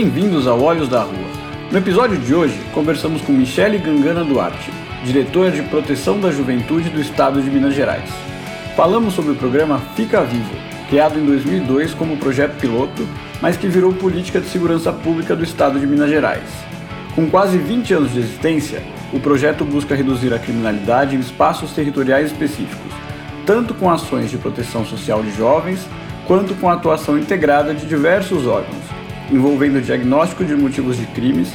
Bem-vindos ao Olhos da Rua. No episódio de hoje, conversamos com Michele Gangana Duarte, diretora de Proteção da Juventude do Estado de Minas Gerais. Falamos sobre o programa Fica Vivo, criado em 2002 como projeto piloto, mas que virou política de segurança pública do Estado de Minas Gerais. Com quase 20 anos de existência, o projeto busca reduzir a criminalidade em espaços territoriais específicos, tanto com ações de proteção social de jovens, quanto com a atuação integrada de diversos órgãos, envolvendo o diagnóstico de motivos de crimes,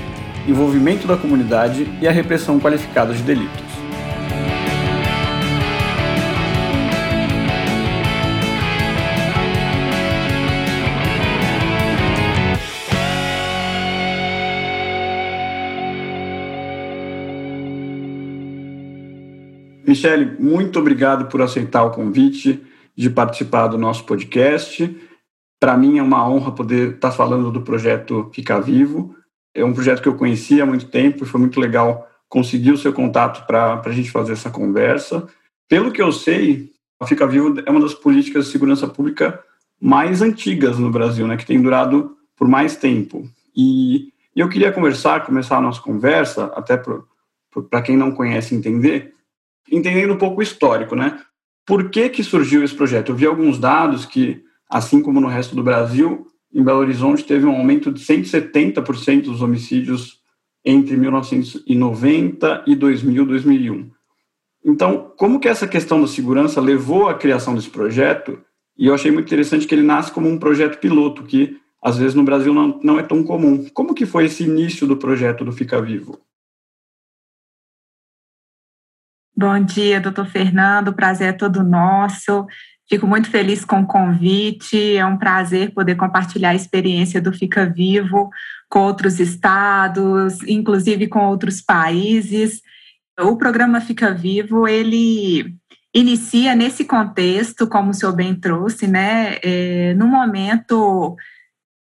envolvimento da comunidade e a repressão qualificada de delitos. Michele, muito obrigado por aceitar o convite de participar do nosso podcast. Para mim é uma honra poder estar falando do projeto Ficar Vivo. É um projeto que eu conheci há muito tempo e foi muito legal conseguir o seu contato para a gente fazer essa conversa. Pelo que eu sei, a Fica Vivo é uma das políticas de segurança pública mais antigas no Brasil, né, que tem durado por mais tempo. E, e eu queria conversar, começar a nossa conversa, até para quem não conhece entender, entendendo um pouco o histórico, né? Por que, que surgiu esse projeto? Eu vi alguns dados que, assim como no resto do Brasil, em Belo Horizonte teve um aumento de 170% dos homicídios entre 1990 e 2000, 2001. Então, como que essa questão da segurança levou à criação desse projeto? E eu achei muito interessante que ele nasce como um projeto piloto, que às vezes no Brasil não, não é tão comum. Como que foi esse início do projeto do Fica Vivo? Bom dia, doutor Fernando. O prazer é todo nosso. Fico muito feliz com o convite. É um prazer poder compartilhar a experiência do Fica Vivo com outros estados, inclusive com outros países. O programa Fica Vivo, ele inicia nesse contexto, como o senhor bem trouxe, né, é, no momento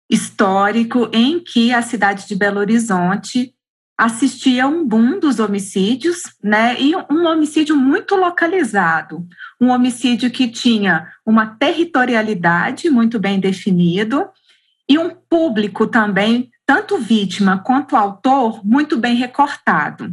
histórico em que a cidade de Belo Horizonte assistia um boom dos homicídios, né? E um homicídio muito localizado, um homicídio que tinha uma territorialidade muito bem definido e um público também, tanto vítima quanto autor, muito bem recortado.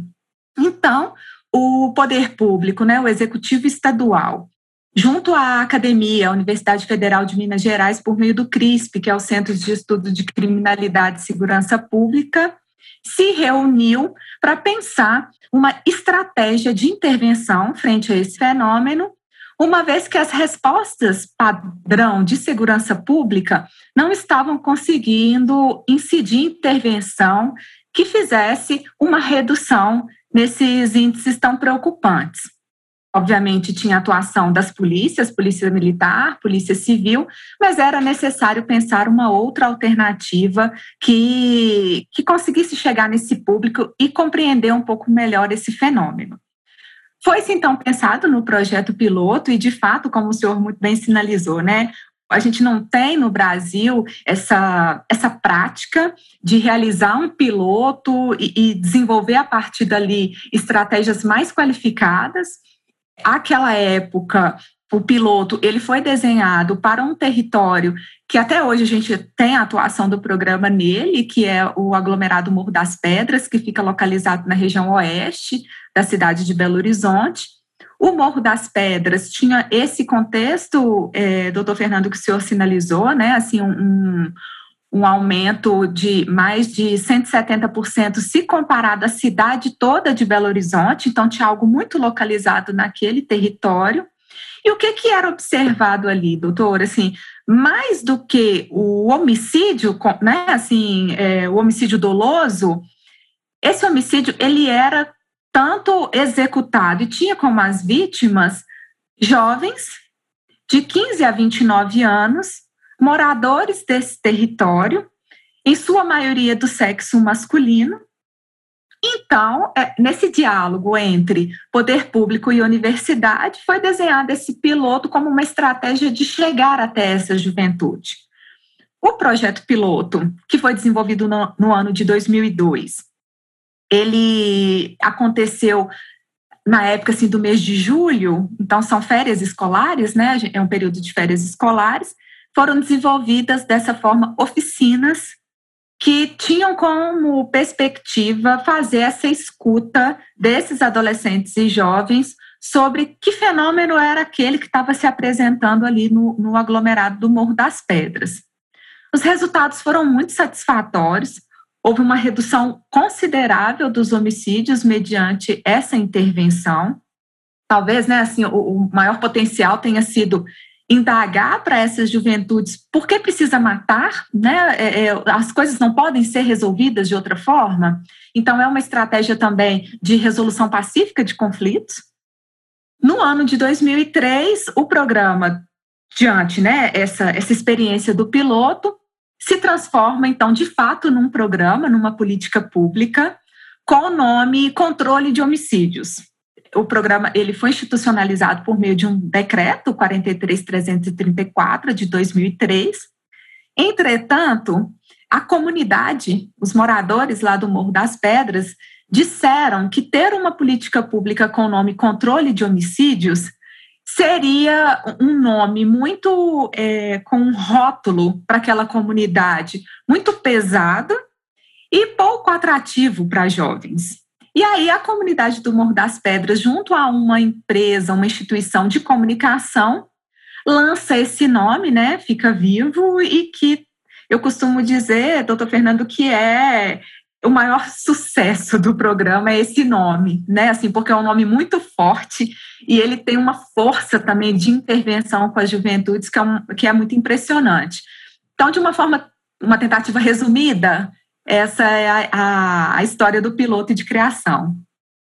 Então, o poder público, né, o executivo estadual, junto à academia, a Universidade Federal de Minas Gerais, por meio do CRISP, que é o Centro de Estudo de Criminalidade e Segurança Pública, se reuniu para pensar uma estratégia de intervenção frente a esse fenômeno, uma vez que as respostas padrão de segurança pública não estavam conseguindo incidir intervenção que fizesse uma redução nesses índices tão preocupantes. Obviamente, tinha atuação das polícias, polícia militar, polícia civil, mas era necessário pensar uma outra alternativa que, que conseguisse chegar nesse público e compreender um pouco melhor esse fenômeno. Foi-se então pensado no projeto piloto, e de fato, como o senhor muito bem sinalizou, né? A gente não tem no Brasil essa, essa prática de realizar um piloto e, e desenvolver a partir dali estratégias mais qualificadas aquela época, o piloto ele foi desenhado para um território que até hoje a gente tem a atuação do programa nele, que é o aglomerado Morro das Pedras, que fica localizado na região oeste da cidade de Belo Horizonte. O Morro das Pedras tinha esse contexto, é, doutor Fernando, que o senhor sinalizou, né? Assim, um, um aumento de mais de 170% se comparado à cidade toda de Belo Horizonte, então tinha algo muito localizado naquele território. E o que, que era observado ali, doutor? Assim, mais do que o homicídio, né, assim, é, o homicídio doloso, esse homicídio ele era tanto executado e tinha como as vítimas jovens de 15 a 29 anos moradores desse território, em sua maioria do sexo masculino. Então, é, nesse diálogo entre poder público e universidade, foi desenhado esse piloto como uma estratégia de chegar até essa juventude. O projeto piloto, que foi desenvolvido no, no ano de 2002, ele aconteceu na época assim, do mês de julho, então são férias escolares, né? É um período de férias escolares, foram desenvolvidas dessa forma oficinas que tinham como perspectiva fazer essa escuta desses adolescentes e jovens sobre que fenômeno era aquele que estava se apresentando ali no, no aglomerado do Morro das Pedras. Os resultados foram muito satisfatórios. Houve uma redução considerável dos homicídios mediante essa intervenção. Talvez, né, assim, o, o maior potencial tenha sido indagar para essas juventudes por que precisa matar, né? É, é, as coisas não podem ser resolvidas de outra forma. Então, é uma estratégia também de resolução pacífica de conflitos. No ano de 2003, o programa, diante né, essa, essa experiência do piloto, se transforma, então, de fato, num programa, numa política pública, com o nome Controle de Homicídios o programa ele foi institucionalizado por meio de um decreto 43334 de 2003. Entretanto, a comunidade, os moradores lá do Morro das Pedras, disseram que ter uma política pública com o nome controle de homicídios seria um nome muito é, com um rótulo para aquela comunidade muito pesado e pouco atrativo para jovens. E aí a comunidade do Morro das Pedras, junto a uma empresa, uma instituição de comunicação, lança esse nome, né? Fica vivo e que eu costumo dizer, doutor Fernando, que é o maior sucesso do programa é esse nome, né? Assim, porque é um nome muito forte e ele tem uma força também de intervenção com as juventudes que é, um, que é muito impressionante. Então, de uma forma, uma tentativa resumida, essa é a, a, a história do piloto de criação.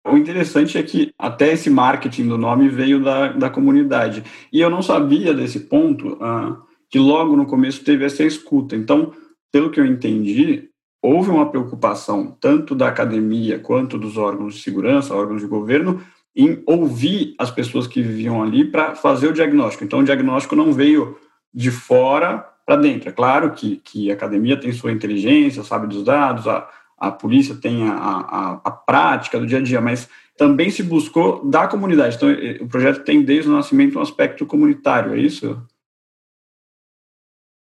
O interessante é que até esse marketing do nome veio da, da comunidade. E eu não sabia desse ponto, ah, que logo no começo teve essa escuta. Então, pelo que eu entendi, houve uma preocupação, tanto da academia quanto dos órgãos de segurança, órgãos de governo, em ouvir as pessoas que viviam ali para fazer o diagnóstico. Então, o diagnóstico não veio de fora para dentro. É claro que, que a academia tem sua inteligência, sabe dos dados, a, a polícia tem a, a, a prática do dia a dia, mas também se buscou da comunidade. Então, o projeto tem desde o nascimento um aspecto comunitário, é isso?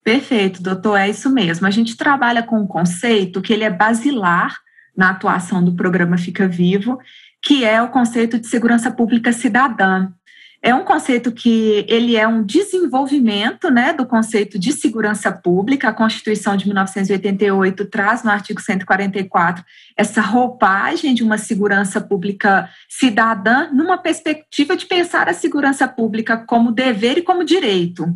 Perfeito, doutor, é isso mesmo. A gente trabalha com um conceito que ele é basilar na atuação do programa Fica Vivo, que é o conceito de segurança pública cidadã. É um conceito que ele é um desenvolvimento né, do conceito de segurança pública. A Constituição de 1988 traz no artigo 144 essa roupagem de uma segurança pública cidadã numa perspectiva de pensar a segurança pública como dever e como direito.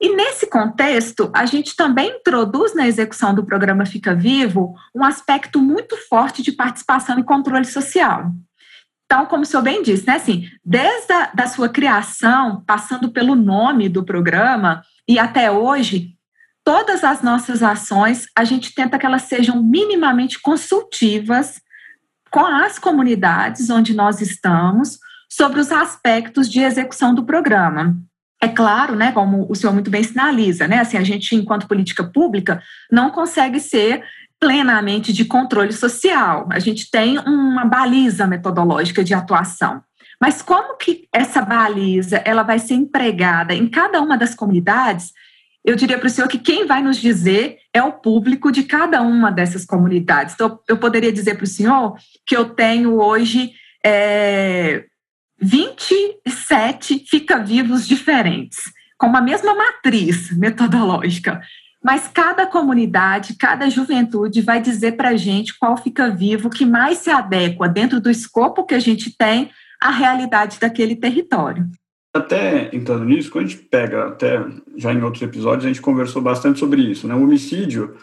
E nesse contexto, a gente também introduz na execução do programa Fica Vivo um aspecto muito forte de participação e controle social. Então, como o senhor bem disse, né, assim, desde a da sua criação, passando pelo nome do programa e até hoje, todas as nossas ações, a gente tenta que elas sejam minimamente consultivas com as comunidades onde nós estamos sobre os aspectos de execução do programa. É claro, né, como o senhor muito bem sinaliza, né, assim, a gente, enquanto política pública, não consegue ser plenamente de controle social. A gente tem uma baliza metodológica de atuação. Mas como que essa baliza ela vai ser empregada em cada uma das comunidades? Eu diria para o senhor que quem vai nos dizer é o público de cada uma dessas comunidades. Então, eu poderia dizer para o senhor que eu tenho hoje é, 27 fica-vivos diferentes, com a mesma matriz metodológica. Mas cada comunidade, cada juventude vai dizer para a gente qual fica vivo, que mais se adequa dentro do escopo que a gente tem à realidade daquele território. Até entrando nisso, quando a gente pega, até já em outros episódios, a gente conversou bastante sobre isso. Né? O homicídio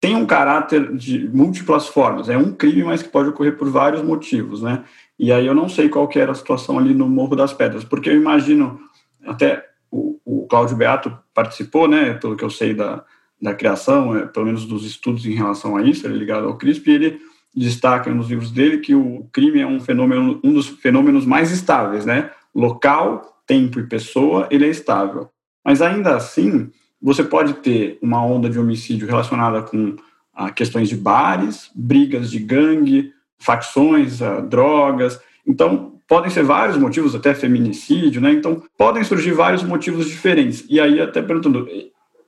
tem um caráter de múltiplas formas. É um crime, mas que pode ocorrer por vários motivos. Né? E aí eu não sei qual que era a situação ali no Morro das Pedras, porque eu imagino, até o, o Cláudio Beato participou, né, pelo que eu sei da, da criação, é, pelo menos dos estudos em relação a isso, ele é ligado ao CRISP, e ele destaca nos livros dele que o crime é um fenômeno, um dos fenômenos mais estáveis, né? Local, tempo e pessoa, ele é estável. Mas ainda assim, você pode ter uma onda de homicídio relacionada com ah, questões de bares, brigas de gangue, facções, ah, drogas. Então, podem ser vários motivos, até feminicídio, né? Então, podem surgir vários motivos diferentes. E aí, até perguntando,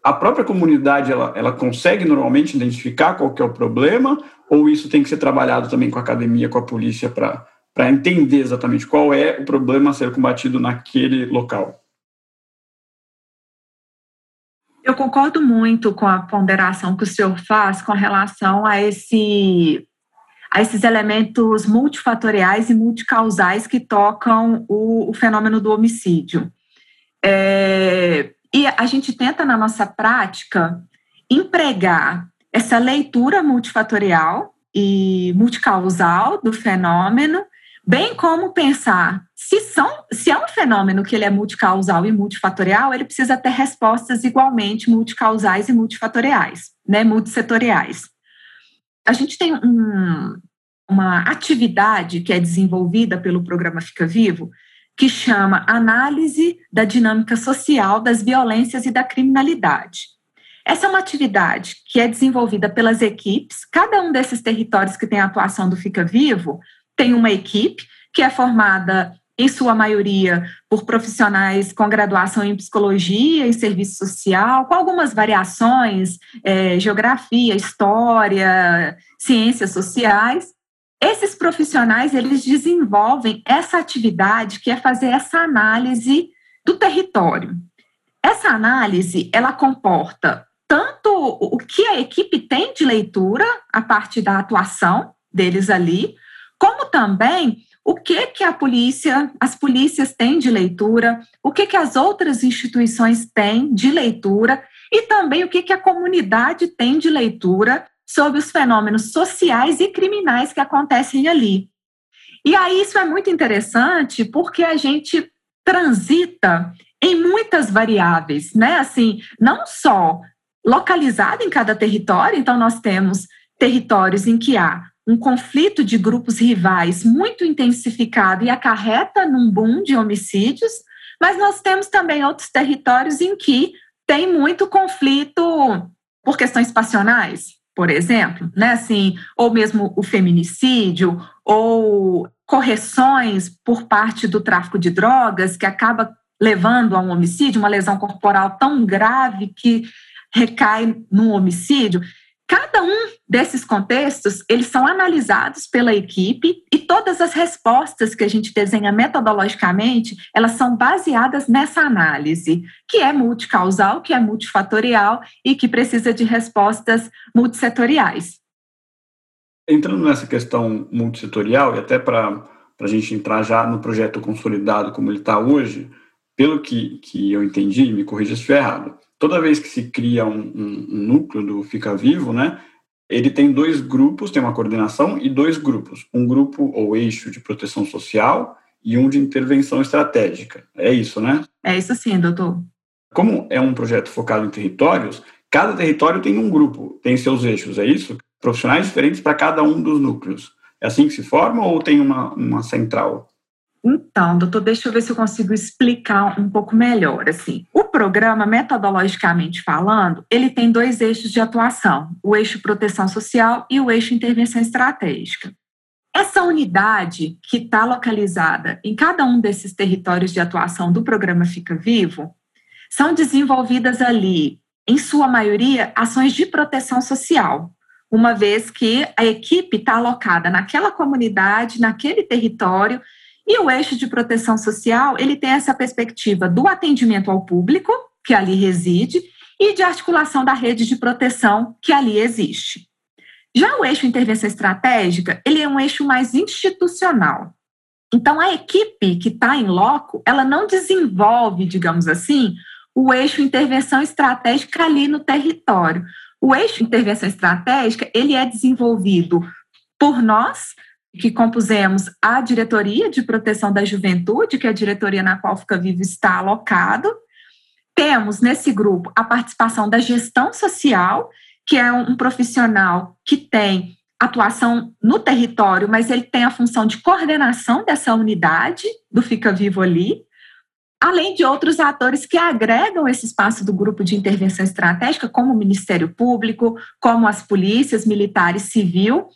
a própria comunidade ela, ela consegue normalmente identificar qual é o problema ou isso tem que ser trabalhado também com a academia, com a polícia para para entender exatamente qual é o problema a ser combatido naquele local? Eu concordo muito com a ponderação que o senhor faz com relação a esse a esses elementos multifatoriais e multicausais que tocam o, o fenômeno do homicídio. É, e a gente tenta, na nossa prática, empregar essa leitura multifatorial e multicausal do fenômeno, bem como pensar se, são, se é um fenômeno que ele é multicausal e multifatorial, ele precisa ter respostas igualmente multicausais e multifatoriais, né, multissetoriais. A gente tem um, uma atividade que é desenvolvida pelo programa Fica Vivo, que chama Análise da Dinâmica Social das Violências e da Criminalidade. Essa é uma atividade que é desenvolvida pelas equipes, cada um desses territórios que tem a atuação do Fica Vivo tem uma equipe que é formada, em sua maioria, por profissionais com graduação em psicologia e serviço social, com algumas variações, é, geografia, história, ciências sociais, esses profissionais, eles desenvolvem essa atividade que é fazer essa análise do território. Essa análise, ela comporta tanto o que a equipe tem de leitura, a parte da atuação deles ali, como também o que que a polícia, as polícias têm de leitura, o que que as outras instituições têm de leitura e também o que que a comunidade tem de leitura sobre os fenômenos sociais e criminais que acontecem ali. E aí isso é muito interessante porque a gente transita em muitas variáveis, né? Assim, não só localizado em cada território, então nós temos territórios em que há um conflito de grupos rivais muito intensificado e acarreta num boom de homicídios, mas nós temos também outros territórios em que tem muito conflito por questões passionais, por exemplo, né? Assim, ou mesmo o feminicídio, ou correções por parte do tráfico de drogas, que acaba levando a um homicídio, uma lesão corporal tão grave que recai num homicídio. Cada um desses contextos, eles são analisados pela equipe e todas as respostas que a gente desenha metodologicamente, elas são baseadas nessa análise, que é multicausal, que é multifatorial e que precisa de respostas multissetoriais. Entrando nessa questão multissetorial, e até para a gente entrar já no projeto consolidado como ele está hoje, pelo que, que eu entendi, me corrija se estiver errado, toda vez que se cria um, um, um, núcleo do Fica Vivo, né, ele tem dois grupos, tem uma coordenação e dois grupos. Um grupo ou eixo de proteção social e um de intervenção estratégica. É isso, né? É isso sim, doutor. Como é um projeto focado em territórios, cada território tem um grupo, tem seus eixos, é isso? Profissionais diferentes para cada um dos núcleos. É assim que se forma ou tem uma, uma central? Então, doutor, deixa eu ver se eu consigo explicar um pouco melhor. Assim, o programa, metodologicamente falando, ele tem dois eixos de atuação: o eixo proteção social e o eixo intervenção estratégica. Essa unidade que está localizada em cada um desses territórios de atuação do programa Fica Vivo são desenvolvidas ali, em sua maioria, ações de proteção social, uma vez que a equipe está alocada naquela comunidade, naquele território e o eixo de proteção social, ele tem essa perspectiva do atendimento ao público, que ali reside, e de articulação da rede de proteção que ali existe. Já o eixo intervenção estratégica, ele é um eixo mais institucional. Então, a equipe que está em loco, ela não desenvolve, digamos assim, o eixo intervenção estratégica ali no território. O eixo intervenção estratégica, ele é desenvolvido por nós, que compusemos a Diretoria de Proteção da Juventude, que é a diretoria na qual Fica Vivo está alocado. Temos nesse grupo a participação da gestão social, que é um profissional que tem atuação no território, mas ele tem a função de coordenação dessa unidade do Fica Vivo ali, além de outros atores que agregam esse espaço do grupo de intervenção estratégica, como o Ministério Público, como as polícias, militares, civil,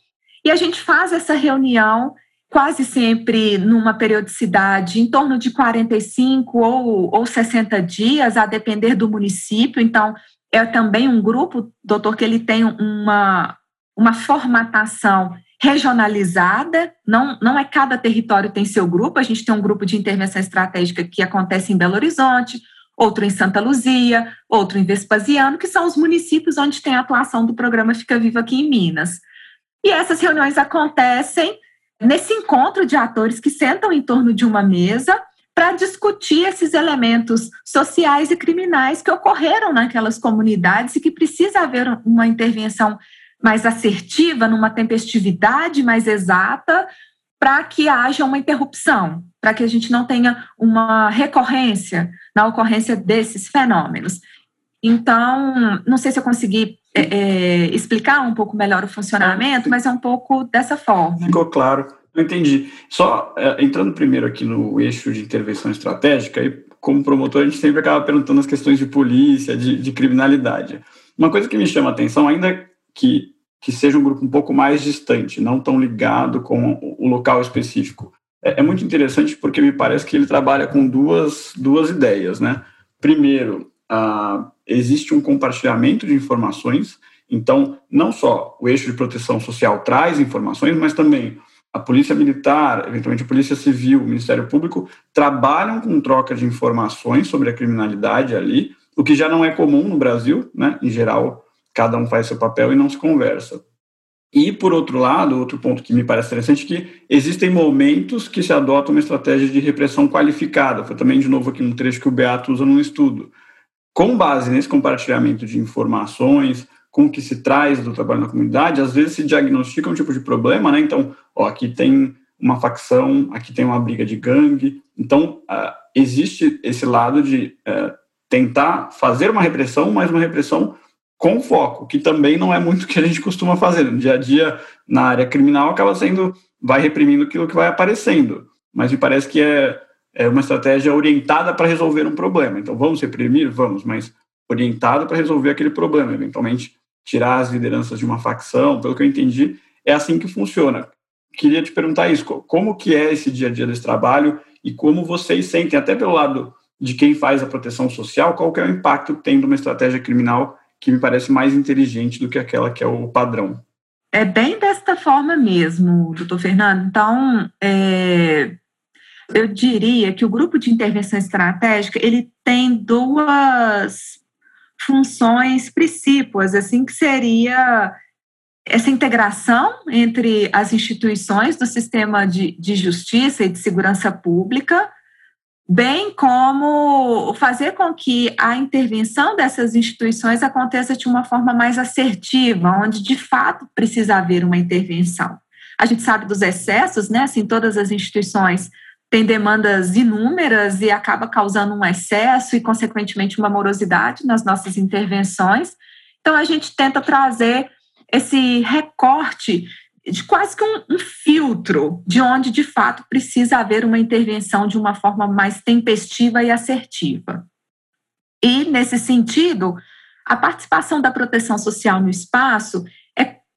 e a gente faz essa reunião quase sempre numa periodicidade em torno de 45 ou, ou 60 dias, a depender do município. Então, é também um grupo, doutor, que ele tem uma, uma formatação regionalizada, não, não é cada território tem seu grupo, a gente tem um grupo de intervenção estratégica que acontece em Belo Horizonte, outro em Santa Luzia, outro em Vespasiano, que são os municípios onde tem a atuação do programa Fica Vivo aqui em Minas. E essas reuniões acontecem nesse encontro de atores que sentam em torno de uma mesa para discutir esses elementos sociais e criminais que ocorreram naquelas comunidades e que precisa haver uma intervenção mais assertiva, numa tempestividade mais exata, para que haja uma interrupção, para que a gente não tenha uma recorrência na ocorrência desses fenômenos. Então, não sei se eu consegui é, é, explicar um pouco melhor o funcionamento, mas é um pouco dessa forma. Ficou claro. Eu entendi. Só é, entrando primeiro aqui no eixo de intervenção estratégica, e como promotor, a gente sempre acaba perguntando as questões de polícia, de, de criminalidade. Uma coisa que me chama a atenção, ainda que, que seja um grupo um pouco mais distante, não tão ligado com o local específico, é, é muito interessante porque me parece que ele trabalha com duas, duas ideias. Né? Primeiro, ah, existe um compartilhamento de informações, então, não só o eixo de proteção social traz informações, mas também a Polícia Militar, eventualmente a Polícia Civil, o Ministério Público, trabalham com troca de informações sobre a criminalidade ali, o que já não é comum no Brasil, né? Em geral, cada um faz seu papel e não se conversa. E, por outro lado, outro ponto que me parece interessante é que existem momentos que se adota uma estratégia de repressão qualificada. Foi também, de novo, aqui um trecho que o Beato usa num estudo. Com base nesse compartilhamento de informações, com o que se traz do trabalho na comunidade, às vezes se diagnostica um tipo de problema, né? Então, ó, aqui tem uma facção, aqui tem uma briga de gangue. Então, uh, existe esse lado de uh, tentar fazer uma repressão, mas uma repressão com foco, que também não é muito o que a gente costuma fazer. No dia a dia, na área criminal, acaba sendo, vai reprimindo aquilo que vai aparecendo. Mas me parece que é, é uma estratégia orientada para resolver um problema. Então, vamos reprimir? Vamos, mas orientada para resolver aquele problema. Eventualmente, tirar as lideranças de uma facção, pelo que eu entendi, é assim que funciona. Queria te perguntar isso, como que é esse dia a dia desse trabalho e como vocês sentem, até pelo lado de quem faz a proteção social, qual que é o impacto que tem de uma estratégia criminal que me parece mais inteligente do que aquela que é o padrão. É bem desta forma mesmo, doutor Fernando. Então, é, eu diria que o grupo de intervenção estratégica ele tem duas funções precípuas, assim que seria essa integração entre as instituições do sistema de, de justiça e de segurança pública, bem como fazer com que a intervenção dessas instituições aconteça de uma forma mais assertiva, onde de fato precisa haver uma intervenção. A gente sabe dos excessos, né? Assim, todas as instituições tem demandas inúmeras e acaba causando um excesso e, consequentemente, uma morosidade nas nossas intervenções. Então, a gente tenta trazer esse recorte de quase que um, um, filtro de onde, de fato, precisa haver uma intervenção de uma forma mais tempestiva e assertiva. E, nesse sentido, a participação da proteção social no espaço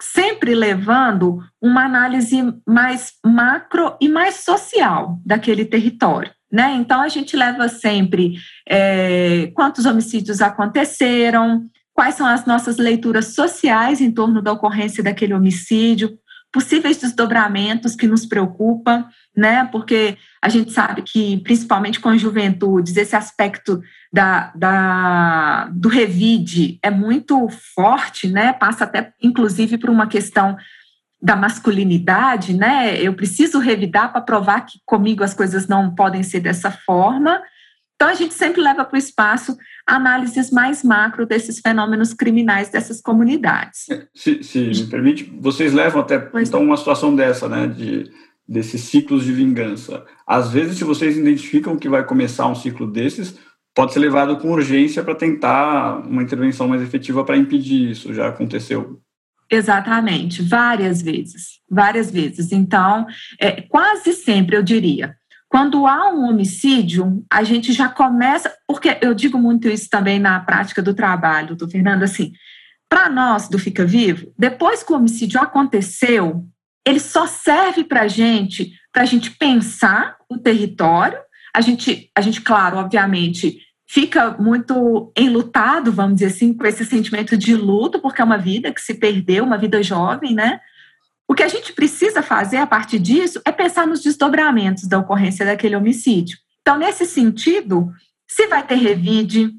sempre levando uma análise mais macro e mais social daquele território. Né? Então, a gente leva sempre é, quantos homicídios aconteceram, quais são as nossas leituras sociais em torno da ocorrência daquele homicídio, possíveis desdobramentos que nos preocupam, né? Porque a gente sabe que, principalmente com juventudes, esse aspecto da, da, do revide é muito forte, né? Passa até, inclusive, por uma questão da masculinidade, né? Eu preciso revidar para provar que comigo as coisas não podem ser dessa forma. Então, a gente sempre leva para o espaço análises mais macro desses fenômenos criminais dessas comunidades. Se, se me permite, vocês levam até pois então uma situação dessa, né, de desses ciclos de vingança. Às vezes, se vocês identificam que vai começar um ciclo desses, pode ser levado com urgência para tentar uma intervenção mais efetiva para impedir isso. Já aconteceu? Exatamente, várias vezes, várias vezes. Então, é, quase sempre eu diria, quando há um homicídio, a gente já começa, porque eu digo muito isso também na prática do trabalho, do Fernando, assim, para nós do Fica Vivo, depois que o homicídio aconteceu, ele só serve para a gente, para a gente pensar o território, a gente, a gente, claro, obviamente, fica muito enlutado, vamos dizer assim, com esse sentimento de luto, porque é uma vida que se perdeu, uma vida jovem, né? O que a gente precisa fazer a partir disso é pensar nos desdobramentos da ocorrência daquele homicídio. Então, nesse sentido, se vai ter revide,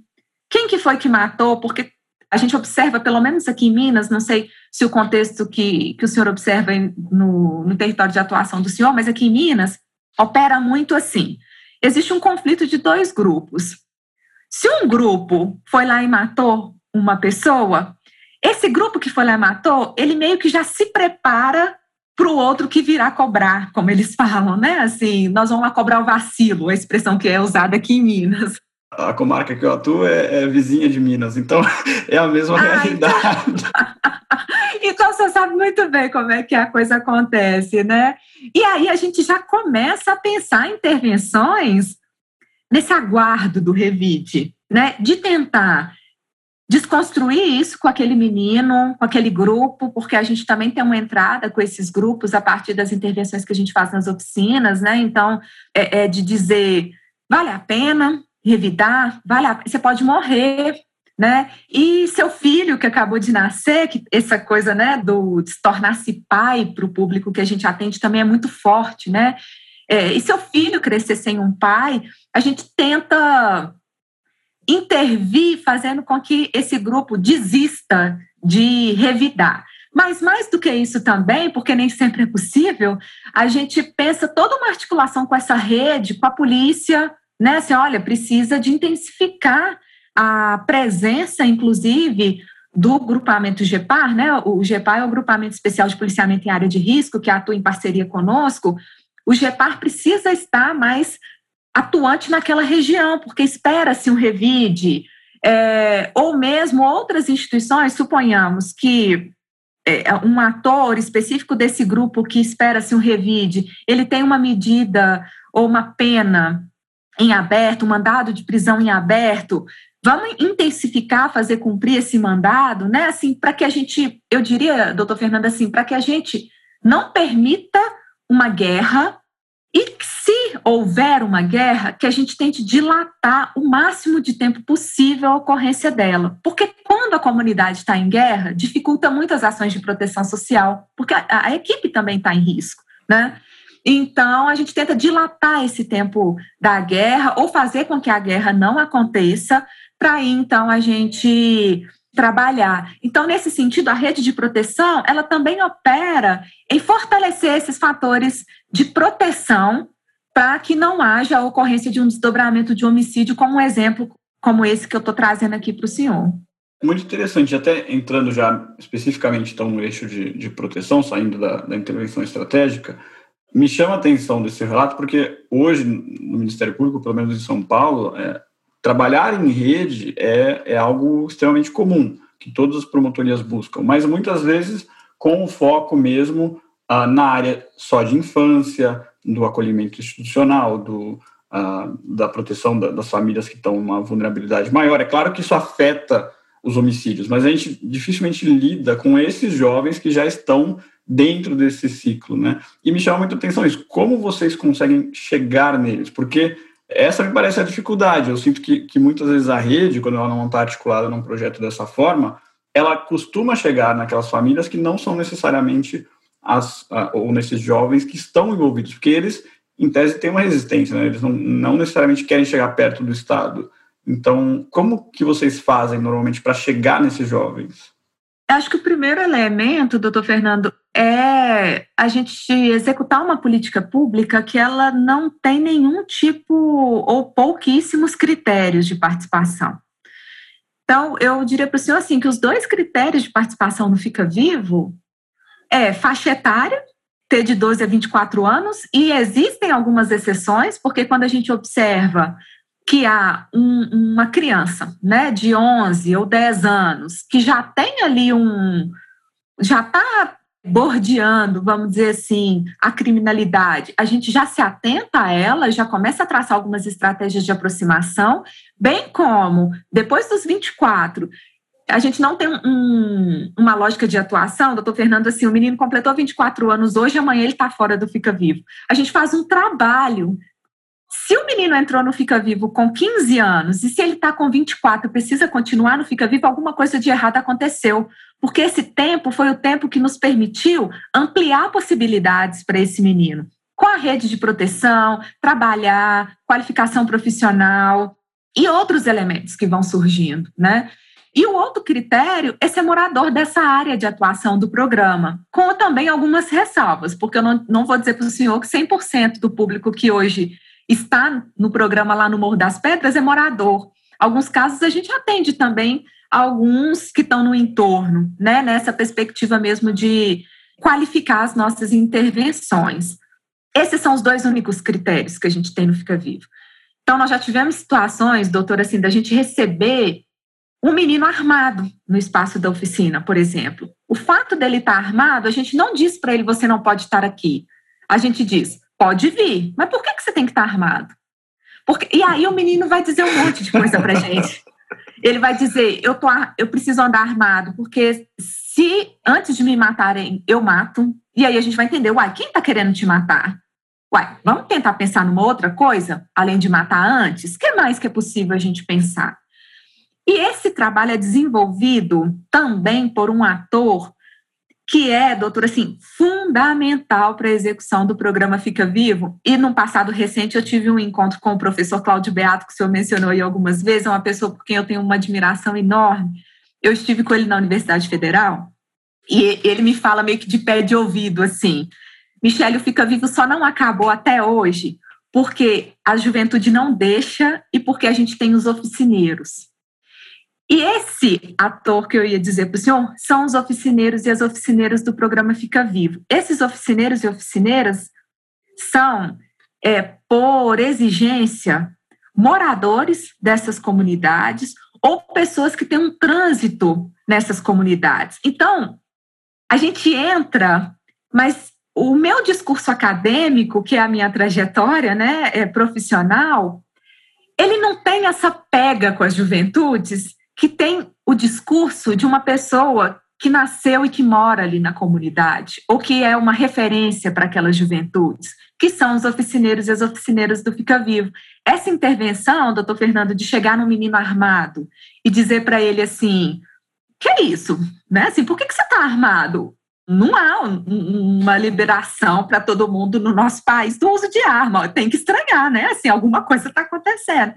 quem que foi que matou, porque a gente observa, pelo menos aqui em Minas, não sei se o contexto que, que o senhor observa no, no território de atuação do senhor, mas aqui em Minas opera muito assim. Existe um conflito de dois grupos. Se um grupo foi lá e matou uma pessoa, esse grupo que foi lá e matou, ele meio que já se prepara para o outro que virá cobrar, como eles falam, né? Assim, nós vamos lá cobrar o vacilo, a expressão que é usada aqui em Minas. A comarca que eu atuo é, é vizinha de Minas, então é a mesma ah, realidade. Então... sabe muito bem como é que a coisa acontece, né? E aí a gente já começa a pensar intervenções nesse aguardo do revide, né? De tentar desconstruir isso com aquele menino, com aquele grupo, porque a gente também tem uma entrada com esses grupos a partir das intervenções que a gente faz nas oficinas, né? Então, é, é de dizer, vale a pena revidar, vale a, você pode morrer, né? E seu filho que acabou de nascer, que essa coisa, né, do de tornar-se pai para o público que a gente atende também é muito forte, né? É, e seu filho crescer sem um pai, a gente tenta intervir fazendo com que esse grupo desista de revidar. Mas mais do que isso também, porque nem sempre é possível, a gente pensa toda uma articulação com essa rede, com a polícia, né? Assim, olha, precisa de intensificar a presença, inclusive, do grupamento GEPAR, né? O GEPAR é o grupamento especial de policiamento em área de risco, que atua em parceria conosco. O GEPAR precisa estar mais atuante naquela região, porque espera-se um revide, é, ou mesmo outras instituições, suponhamos que é, um ator específico desse grupo que espera-se um revide, ele tem uma medida ou uma pena em aberto, um mandado de prisão em aberto, vamos intensificar, fazer cumprir esse mandado, né? Assim, para que a gente, eu diria, doutor Fernando, assim, para que a gente não permita uma guerra e se houver uma guerra, que a gente tente dilatar o máximo de tempo possível a ocorrência dela. Porque quando a comunidade está em guerra, dificulta muito as ações de proteção social, porque a, a equipe também está em risco, né? Então, a gente tenta dilatar esse tempo da guerra ou fazer com que a guerra não aconteça, para aí, então, a gente trabalhar. Então, nesse sentido, a rede de proteção, ela também opera em fortalecer esses fatores de proteção para que não haja a ocorrência de um desdobramento de homicídio, como um exemplo como esse que eu estou trazendo aqui para o senhor. Muito interessante, até entrando já especificamente então no eixo de, de proteção, saindo da, da intervenção estratégica, me chama a atenção desse relato porque hoje no Ministério Público, pelo menos em São Paulo, é, trabalhar em rede é, é algo extremamente comum, que todas as promotorias buscam, mas muitas vezes com o foco mesmo ah, na área só de infância, do acolhimento institucional, do, ah, da proteção da, das famílias que estão uma vulnerabilidade maior. É claro que isso afeta os homicídios, mas a gente dificilmente lida com esses jovens que já estão dentro desse ciclo, né? E me chama muita atenção isso, como vocês conseguem chegar neles? Porque essa me parece a dificuldade. Eu sinto que, que muitas vezes a rede, quando ela não está articulada num projeto dessa forma, ela costuma chegar naquelas famílias que não são necessariamente as, ou nesses jovens que estão envolvidos, porque eles, em tese, têm uma resistência, né? eles não, não necessariamente querem chegar perto do Estado. Então, como que vocês fazem normalmente para chegar nesses jovens? Acho que o primeiro elemento, doutor Fernando, é a gente executar uma política pública que ela não tem nenhum tipo ou pouquíssimos critérios de participação. Então, eu diria para o senhor assim que os dois critérios de participação no Fica Vivo é faixa etária, ter de 12 a 24 anos, e existem algumas exceções, porque quando a gente observa que há um, uma criança né, de 11 ou 10 anos que já tem ali um. já está bordeando, vamos dizer assim, a criminalidade, a gente já se atenta a ela, já começa a traçar algumas estratégias de aproximação, bem como depois dos 24, a gente não tem um, uma lógica de atuação, doutor Fernando, assim, o menino completou 24 anos hoje, amanhã ele está fora do Fica Vivo. A gente faz um trabalho Se o menino entrou no Fica Vivo com 15 anos e se ele está com 24 precisa continuar no Fica Vivo, alguma coisa de errado aconteceu. Porque esse tempo foi o tempo que nos permitiu ampliar possibilidades para esse menino. Com a rede de proteção, trabalhar, qualificação profissional e outros elementos que vão surgindo, né? E o outro critério é ser morador dessa área de atuação do programa, com também algumas ressalvas, porque eu não, não vou dizer para o senhor que 100% do público que hoje está no programa lá no Morro das Pedras é morador. Alguns casos a gente atende também alguns que estão no entorno, né, nessa perspectiva mesmo de qualificar as nossas intervenções. Esses são os dois únicos critérios que a gente tem no Fica Vivo. Então, nós já tivemos situações, doutora, assim, da gente receber um menino armado no espaço da oficina, por exemplo. O fato dele estar armado, a gente não diz para ele você não pode estar aqui. A gente diz, pode vir, mas por que, que você tem que estar armado? Porque, e aí o menino vai dizer um monte de coisa para gente. Ele vai dizer, eu, tô, eu preciso andar armado, porque se antes de me matarem eu mato, e aí a gente vai entender, uai, quem está querendo te matar? Uai, vamos tentar pensar numa outra coisa, além de matar antes? O que mais que é possível a gente pensar? E esse trabalho é desenvolvido também por um ator que é, doutora, assim, fundamental para a execução do programa Fica Vivo. E num passado recente eu tive um encontro com o professor Cláudio Beato, que o senhor mencionou aí algumas vezes, é uma pessoa por quem eu tenho uma admiração enorme. Eu estive com ele na Universidade Federal e ele me fala meio que de pé de ouvido, assim, Michele, o Fica Vivo só não acabou até hoje porque a juventude não deixa e porque a gente tem os oficineiros. E esse ator que eu ia dizer para o senhor são os oficineiros e as oficineiras do programa Fica Vivo. Esses oficineiros e oficineiras são, é, por exigência, moradores dessas comunidades ou pessoas que têm um trânsito nessas comunidades. Então, a gente entra, mas o meu discurso acadêmico, que é a minha trajetória né, é profissional, ele não tem essa pega com as juventudes que tem o discurso de uma pessoa que nasceu e que mora ali na comunidade, ou que é uma referência para aquelas juventudes, que são os oficineiros e as oficineiras do Fica Vivo. Essa intervenção, doutor Fernando, de chegar num menino armado e dizer para ele assim: que é isso? Né? Assim, por que, que você está armado? Não há uma liberação para todo mundo no nosso país do uso de arma. Tem que estranhar, né? Assim, alguma coisa está acontecendo.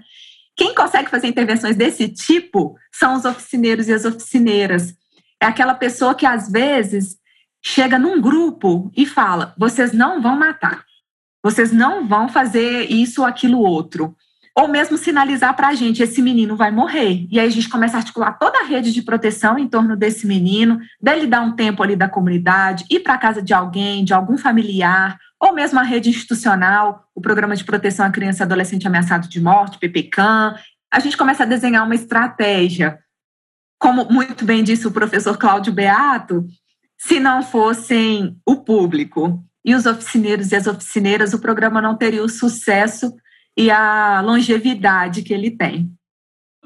Quem consegue fazer intervenções desse tipo são os oficineiros e as oficineiras. É aquela pessoa que às vezes chega num grupo e fala: vocês não vão matar, vocês não vão fazer isso ou aquilo outro. Ou mesmo sinalizar para a gente: esse menino vai morrer. E aí a gente começa a articular toda a rede de proteção em torno desse menino, dele dar um tempo ali da comunidade, ir para casa de alguém, de algum familiar, ou mesmo a rede institucional, o Programa de Proteção à Criança e Adolescente Ameaçado de Morte, PPCAM, a gente começa a desenhar uma estratégia. Como muito bem disse o professor Cláudio Beato, se não fossem o público e os oficineiros e as oficineiras, o programa não teria o sucesso e a longevidade que ele tem.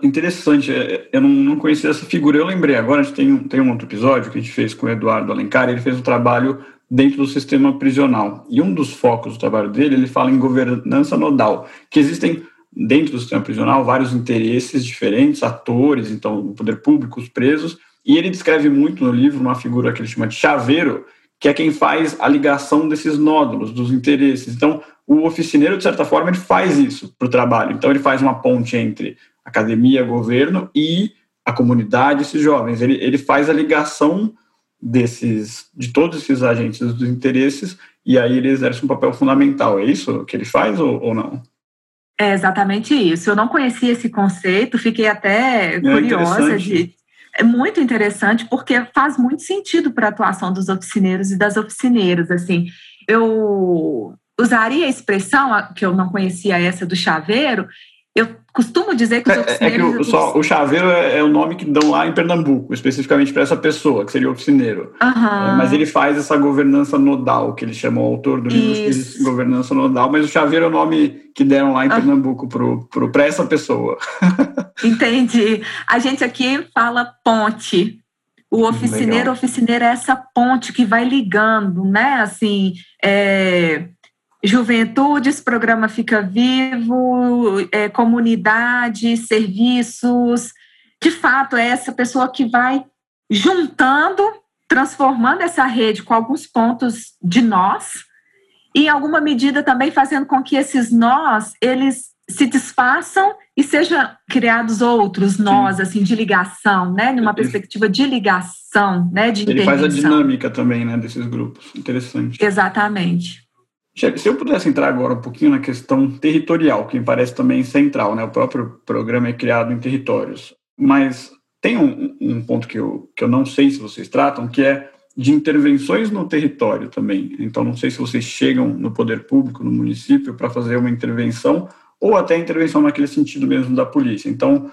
Interessante, é, eu não, conhecia essa figura. Eu lembrei agora, a gente tem um, tem um outro episódio que a gente fez com o Eduardo Alencar, ele fez um trabalho dentro do sistema prisional. E um dos focos do trabalho dele, ele fala em governança nodal, que existem dentro do sistema prisional vários interesses diferentes, atores, então o poder público, os presos, e ele descreve muito no livro uma figura que ele chama de chaveiro, que é quem faz a ligação desses nódulos, dos interesses. Então, o oficineiro, de certa forma, ele faz isso para o trabalho. Então, ele faz uma ponte entre academia, governo e a comunidade, esses jovens. Ele, ele faz a ligação desses, de todos esses agentes dos interesses, e aí ele exerce um papel fundamental. É isso que ele faz ou, ou não? É exatamente isso. Eu não conhecia esse conceito, fiquei até é curiosa de. É muito interessante porque faz muito sentido para a atuação dos oficineiros e das oficineiras. Assim, eu usaria a expressão que eu não conhecia essa do chaveiro. Costumo dizer que os oficineiros... É, é que o, só, o chaveiro é, é, o nome que dão lá em Pernambuco, especificamente para essa pessoa, que seria o oficineiro. Uhum. É, mas ele faz essa governança nodal, que ele chamou o autor do livro de governança nodal, mas o chaveiro é o nome que deram lá em uhum. Pernambuco para essa pessoa. Entendi. A gente aqui fala ponte. O oficineiro, oficineira é essa ponte que vai ligando, né? Assim, é, juventudes, programa Fica Vivo, é, comunidade, serviços. De fato, é essa pessoa que vai juntando, transformando essa rede com alguns pontos de nós, e em alguma medida também fazendo com que esses nós, eles se desfaçam e sejam criados outros nós, Sim. assim, de ligação, né? Numa perspectiva de ligação, né? De Ele faz a dinâmica também, né? Desses grupos. Interessante. Exatamente. Se eu pudesse entrar agora um pouquinho na questão territorial, que me parece também central, né? O próprio programa é criado em territórios. Mas tem um, um ponto que eu, que eu não sei se vocês tratam, que é de intervenções no território também. Então, não sei se vocês chegam no poder público, no município, para fazer uma intervenção ou até intervenção naquele sentido mesmo da polícia. Então,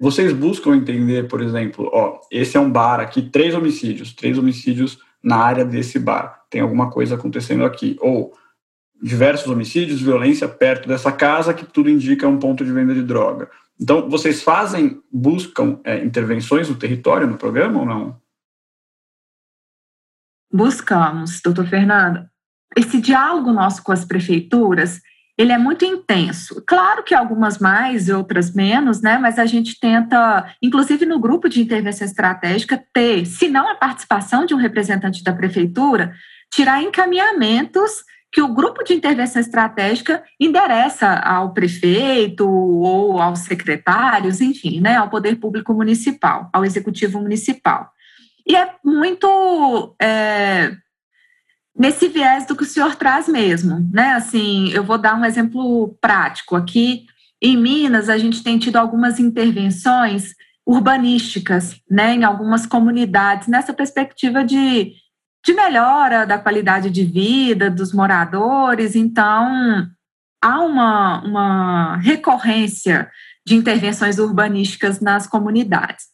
vocês buscam entender, por exemplo, ó, esse é um bar aqui, três homicídios, três homicídios na área desse bar, tem alguma coisa acontecendo aqui, ou diversos homicídios, violência perto dessa casa, que tudo indica um ponto de venda de droga. Então, vocês fazem, buscam é, intervenções no território, no programa ou não? Buscamos, doutor Fernando. Esse diálogo nosso com as prefeituras, ele é muito intenso. Claro que algumas mais outras menos, né? Mas a gente tenta, inclusive no grupo de intervenção estratégica, ter, se não a participação de um representante da prefeitura, tirar encaminhamentos que o grupo de intervenção estratégica endereça ao prefeito ou aos secretários, enfim, né, ao poder público municipal, ao executivo municipal. E é muito é, nesse viés do que o senhor traz mesmo, né? Assim, eu vou dar um exemplo prático. Aqui em Minas, a gente tem tido algumas intervenções urbanísticas, né, em algumas comunidades, nessa perspectiva de, de melhora da qualidade de vida dos moradores. Então, há uma, uma recorrência de intervenções urbanísticas nas comunidades.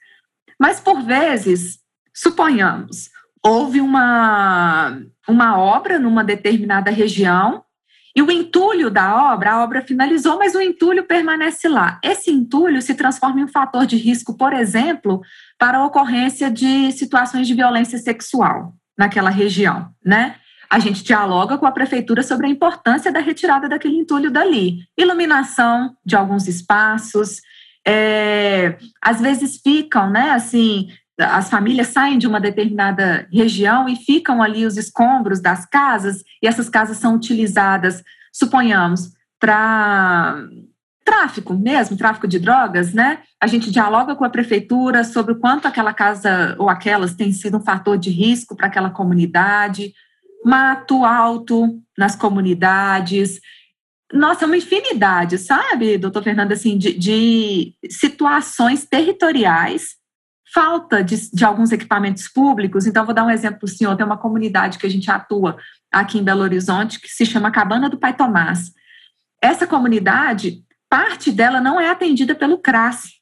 Mas, por vezes, suponhamos, houve uma, uma obra numa determinada região e o entulho da obra, a obra finalizou, mas o entulho permanece lá. Esse entulho se transforma em um fator de risco, por exemplo, para a ocorrência de situações de violência sexual naquela região, né? A gente dialoga com a prefeitura sobre a importância da retirada daquele entulho dali. Iluminação de alguns espaços, é, às vezes ficam, né, assim, as famílias saem de uma determinada região e ficam ali os escombros das casas, e essas casas são utilizadas, suponhamos, para tráfico mesmo, tráfico de drogas, né? A gente dialoga com a prefeitura sobre o quanto aquela casa ou aquelas tem sido um fator de risco para aquela comunidade, mato alto nas comunidades. Nossa, uma infinidade, sabe, doutor Fernando, assim, de, de situações territoriais falta de, de, alguns equipamentos públicos. Então, vou dar um exemplo para o senhor. Tem uma comunidade que a gente atua aqui em Belo Horizonte que se chama Cabana do Pai Tomás. Essa comunidade, parte dela não é atendida pelo CRAS.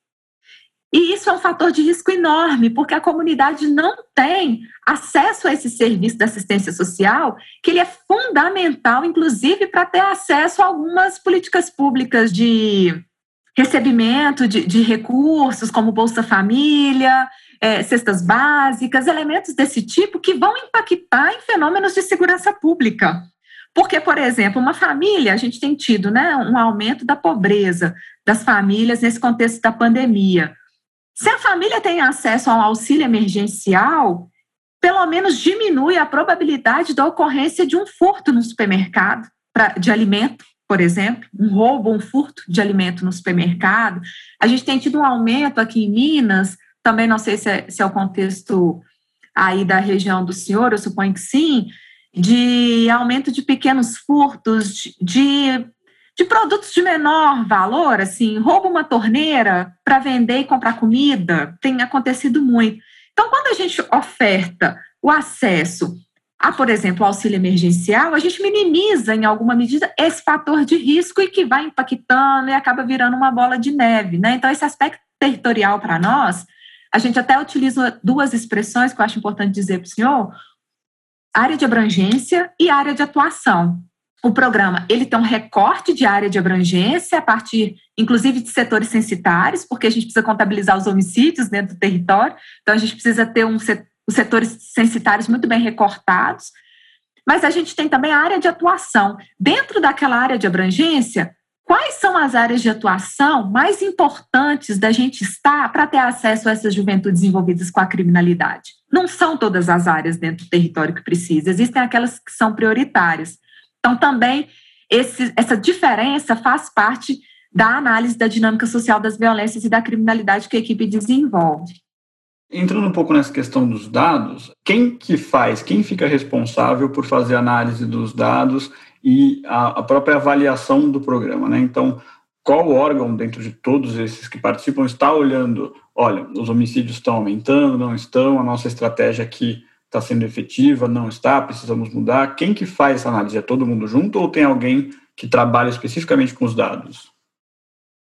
E isso é um fator de risco enorme, porque a comunidade não tem acesso a esse serviço de assistência social, que ele é fundamental, inclusive, para ter acesso a algumas políticas públicas de recebimento de, de recursos como Bolsa Família, é, cestas básicas, elementos desse tipo que vão impactar em fenômenos de segurança pública. Porque, por exemplo, uma família, a gente tem tido né, um aumento da pobreza das famílias nesse contexto da pandemia. Se a família tem acesso ao auxílio emergencial, pelo menos diminui a probabilidade da ocorrência de um furto no supermercado pra, de alimento, por exemplo, um roubo, um furto de alimento no supermercado. A gente tem tido um aumento aqui em Minas, também não sei se é, se é o contexto aí da região do senhor, eu suponho que sim, de aumento de pequenos furtos, de, de produtos de menor valor, assim, rouba uma torneira para vender e comprar comida, tem acontecido muito. Então, quando a gente oferta o acesso a, por exemplo, auxílio emergencial, a gente minimiza, em alguma medida, esse fator de risco e que vai impactando e acaba virando uma bola de neve. Né? Então, esse aspecto territorial para nós, a gente até utiliza duas expressões que eu acho importante dizer para o senhor: área de abrangência e área de atuação. O programa ele tem um recorte de área de abrangência a partir, inclusive, de setores censitários, porque a gente precisa contabilizar os homicídios dentro do território, então a gente precisa ter um os setores censitários muito bem recortados, Mas a gente tem também a área de atuação. Dentro daquela área de abrangência, quais são as áreas de atuação mais importantes da gente estar para ter acesso a essas juventudes envolvidas com a criminalidade? Não são todas as áreas dentro do território que precisa, existem aquelas que são prioritárias. Então, também esse, essa diferença faz parte da análise da dinâmica social das violências e da criminalidade que a equipe desenvolve. Entrando um pouco nessa questão dos dados, quem que faz, quem fica responsável por fazer a análise dos dados e a, a própria avaliação do programa, né? Então, qual órgão dentro de todos esses que participam está olhando, olha, os homicídios estão aumentando, não estão, a nossa estratégia aqui está sendo efetiva, não está, precisamos mudar. Quem que faz essa análise? É todo mundo junto ou tem alguém que trabalha especificamente com os dados?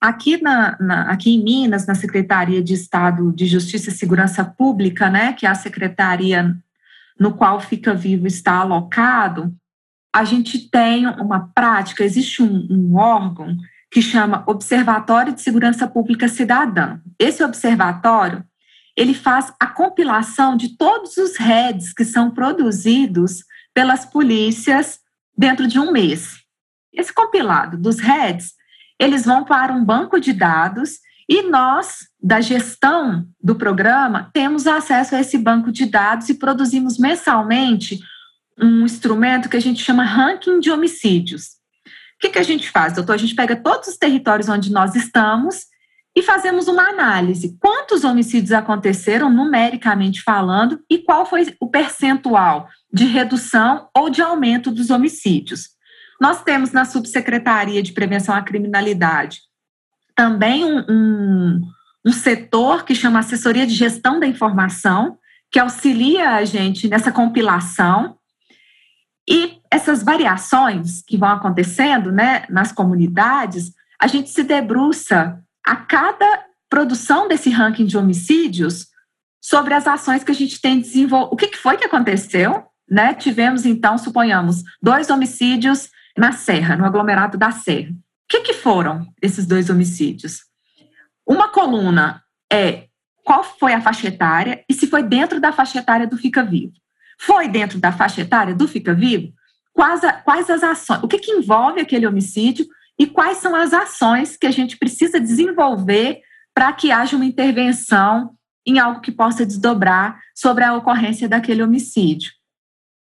Aqui, na, na, aqui em Minas, na Secretaria de Estado de Justiça e Segurança Pública, né, que é a secretaria no qual Fica Vivo está alocado, a gente tem uma prática, existe um, um órgão que chama Observatório de Segurança Pública Cidadã. Esse observatório, ele faz a compilação de todos os REDs que são produzidos pelas polícias dentro de um mês. Esse compilado dos REDs eles vão para um banco de dados e nós, da gestão do programa, temos acesso a esse banco de dados e produzimos mensalmente um instrumento que a gente chama ranking de homicídios. Que, que a gente faz, doutor? A gente pega todos os territórios onde nós estamos e fazemos uma análise. Quantos homicídios aconteceram, numericamente falando, e qual foi o percentual de redução ou de aumento dos homicídios? Nós temos na Subsecretaria de Prevenção à Criminalidade também um, um, um setor que chama Assessoria de Gestão da Informação, que auxilia a gente nessa compilação. E essas variações que vão acontecendo né, nas comunidades, a gente se debruça a cada produção desse ranking de homicídios sobre as ações que a gente tem desenvolvido. O que foi que aconteceu? Né? Tivemos, então, suponhamos, dois homicídios na Serra, no aglomerado da Serra. O que, que foram esses dois homicídios? Uma coluna é qual foi a faixa etária e se foi dentro da faixa etária do Fica Vivo. Foi dentro da faixa etária do Fica Vivo? Quais, a, quais as ações? O que, que envolve aquele homicídio e quais são as ações que a gente precisa desenvolver para que haja uma intervenção em algo que possa desdobrar sobre a ocorrência daquele homicídio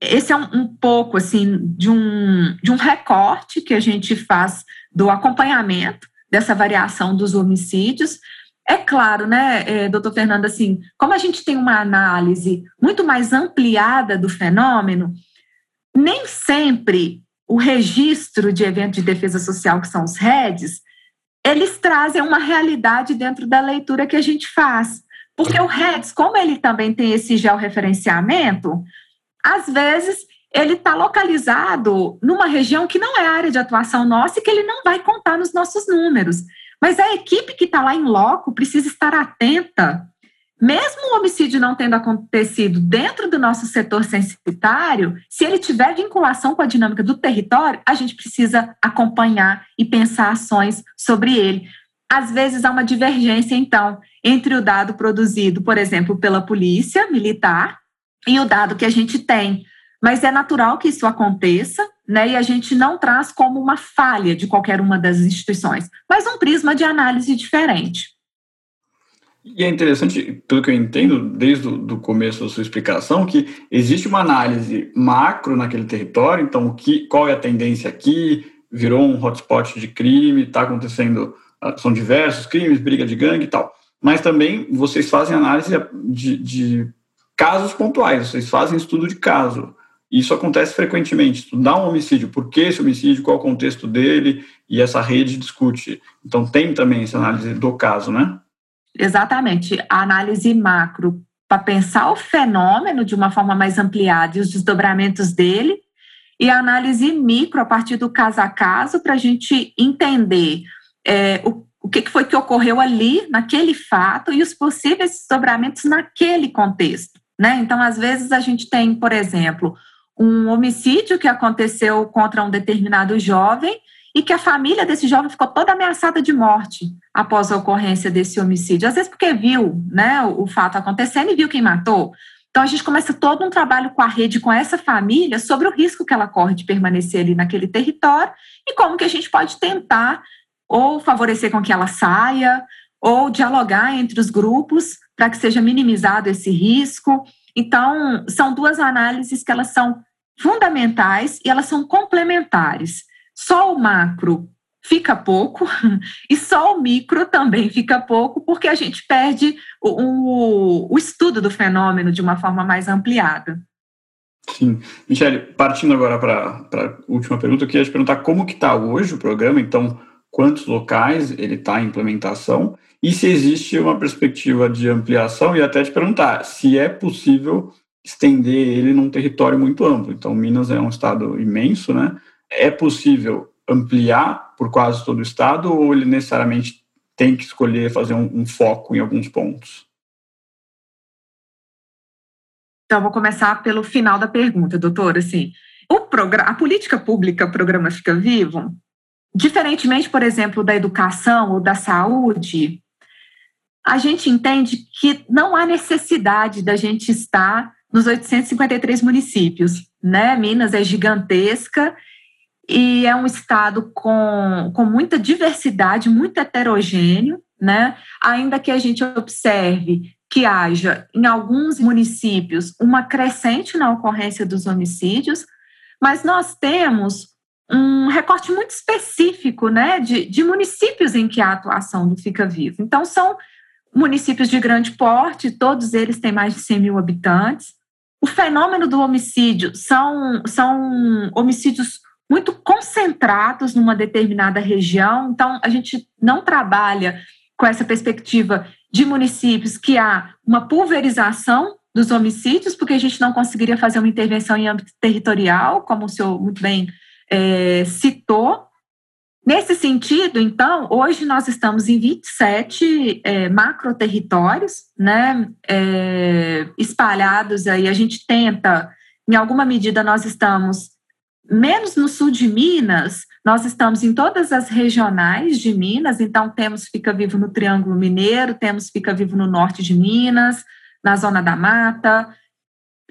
esse é um, um, pouco assim de um, de um recorte que a gente faz do acompanhamento dessa variação dos homicídios. É claro, né, é, doutor Fernando, assim, como a gente tem uma análise muito mais ampliada do fenômeno, nem sempre o registro de eventos de defesa social, que são os REDs, eles trazem uma realidade dentro da leitura que a gente faz. Porque o REDS, como ele também tem esse georreferenciamento, às vezes ele está localizado numa região que não é área de atuação nossa e que ele não vai contar nos nossos números. Mas a equipe que está lá em loco precisa estar atenta, mesmo o homicídio não tendo acontecido dentro do nosso setor censitário, se ele tiver vinculação com a dinâmica do território, a gente precisa acompanhar e pensar ações sobre ele. Às vezes há uma divergência, então, entre o dado produzido, por exemplo, pela polícia militar e o dado que a gente tem. Mas é natural que isso aconteça, né? E a gente não traz como uma falha de qualquer uma das instituições, mas um prisma de análise diferente. E é interessante, pelo que eu entendo, desde o começo da sua explicação, que existe uma análise macro naquele território, então que, qual é a tendência aqui, virou um hotspot de crime, está acontecendo, ah, são diversos crimes, briga de gangue e tal. Mas também vocês fazem análise de, de casos pontuais, vocês fazem estudo de caso. Isso acontece frequentemente. Estudar um homicídio, por que esse homicídio, qual o contexto dele, e essa rede discute. Então, tem também essa análise do caso, né? Exatamente. A análise macro para pensar o fenômeno de uma forma mais ampliada e os desdobramentos dele, e a análise micro a partir do caso a caso para a gente entender é, o, o que foi que ocorreu ali, naquele fato, e os possíveis desdobramentos naquele contexto. Né? Então, às vezes, a gente tem, por exemplo, um homicídio que aconteceu contra um determinado jovem e que a família desse jovem ficou toda ameaçada de morte após a ocorrência desse homicídio. Às vezes porque viu né, o fato acontecendo e viu quem matou. Então, a gente começa todo um trabalho com a rede, com essa família, sobre o risco que ela corre de permanecer ali naquele território e como que a gente pode tentar ou favorecer com que ela saia, ou dialogar entre os grupos para que seja minimizado esse risco. Então, são duas análises que elas são fundamentais e elas são complementares. Só o macro fica pouco e só o micro também fica pouco, porque a gente perde o, o, o estudo do fenômeno de uma forma mais ampliada. Sim. Michele, partindo agora para a última pergunta, eu queria te perguntar como que está hoje o programa, então, quantos locais ele está em implementação e se existe uma perspectiva de ampliação e até te perguntar se é possível estender ele num território muito amplo. Então, Minas é um estado imenso, né? É possível ampliar por quase todo o estado ou ele necessariamente tem que escolher fazer um, um foco em alguns pontos? Então, vou começar pelo final da pergunta, doutor. Assim, o programa, a política pública, o programa Fica Vivo, diferentemente, por exemplo, da educação ou da saúde, a gente entende que não há necessidade da gente estar nos 853 municípios, né? Minas é gigantesca e é um estado com, com muita diversidade, muito heterogêneo, né? Ainda que a gente observe que haja em alguns municípios uma crescente na ocorrência dos homicídios, mas nós temos um recorte muito específico, né, de, de municípios em que a atuação do Fica Vivo. Então, são municípios de grande porte, todos eles têm mais de 100 mil habitantes. O fenômeno do homicídio são, são homicídios muito concentrados numa determinada região, então a gente não trabalha com essa perspectiva de municípios que há uma pulverização dos homicídios, porque a gente não conseguiria fazer uma intervenção em âmbito territorial, como o senhor muito bem é, citou, Nesse sentido, então, hoje nós estamos em 27 é, macroterritórios, né, é, espalhados aí. A gente tenta, em alguma medida, nós estamos menos no sul de Minas, nós estamos em todas as regionais de Minas, então temos Fica Vivo no Triângulo Mineiro, temos Fica Vivo no norte de Minas, na Zona da Mata,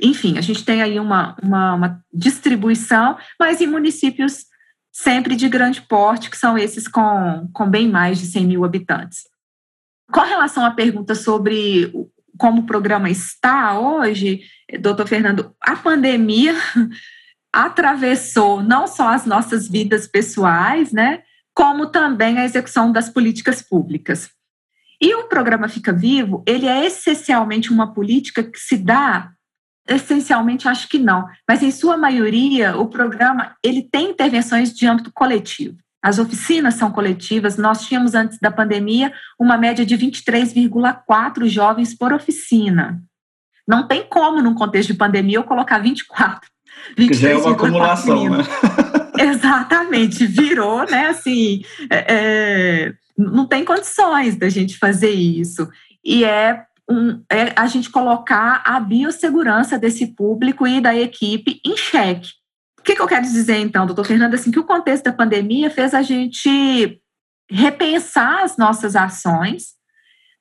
enfim, a gente tem aí uma, uma, uma distribuição, mas em municípios sempre de grande porte, que são esses com, com bem mais de 100 mil habitantes. Com relação à pergunta sobre como o programa está hoje, doutor Fernando, a pandemia atravessou não só as nossas vidas pessoais, né, como também a execução das políticas públicas. E o programa Fica Vivo, ele é essencialmente uma política que se dá Essencialmente, acho que não. Mas, em sua maioria, o programa ele tem intervenções de âmbito coletivo. As oficinas são coletivas. Nós tínhamos, antes da pandemia, uma média de 23,4 jovens por oficina. Não tem como, num contexto de pandemia, eu colocar 24. 23, já é uma acumulação, né? Exatamente, virou, né? Assim, é, é, não tem condições da gente fazer isso. E é um, é a gente colocar a biossegurança desse público e da equipe em xeque. O que, que eu quero dizer, então, doutor Fernando? Assim, que o contexto da pandemia fez a gente repensar as nossas ações,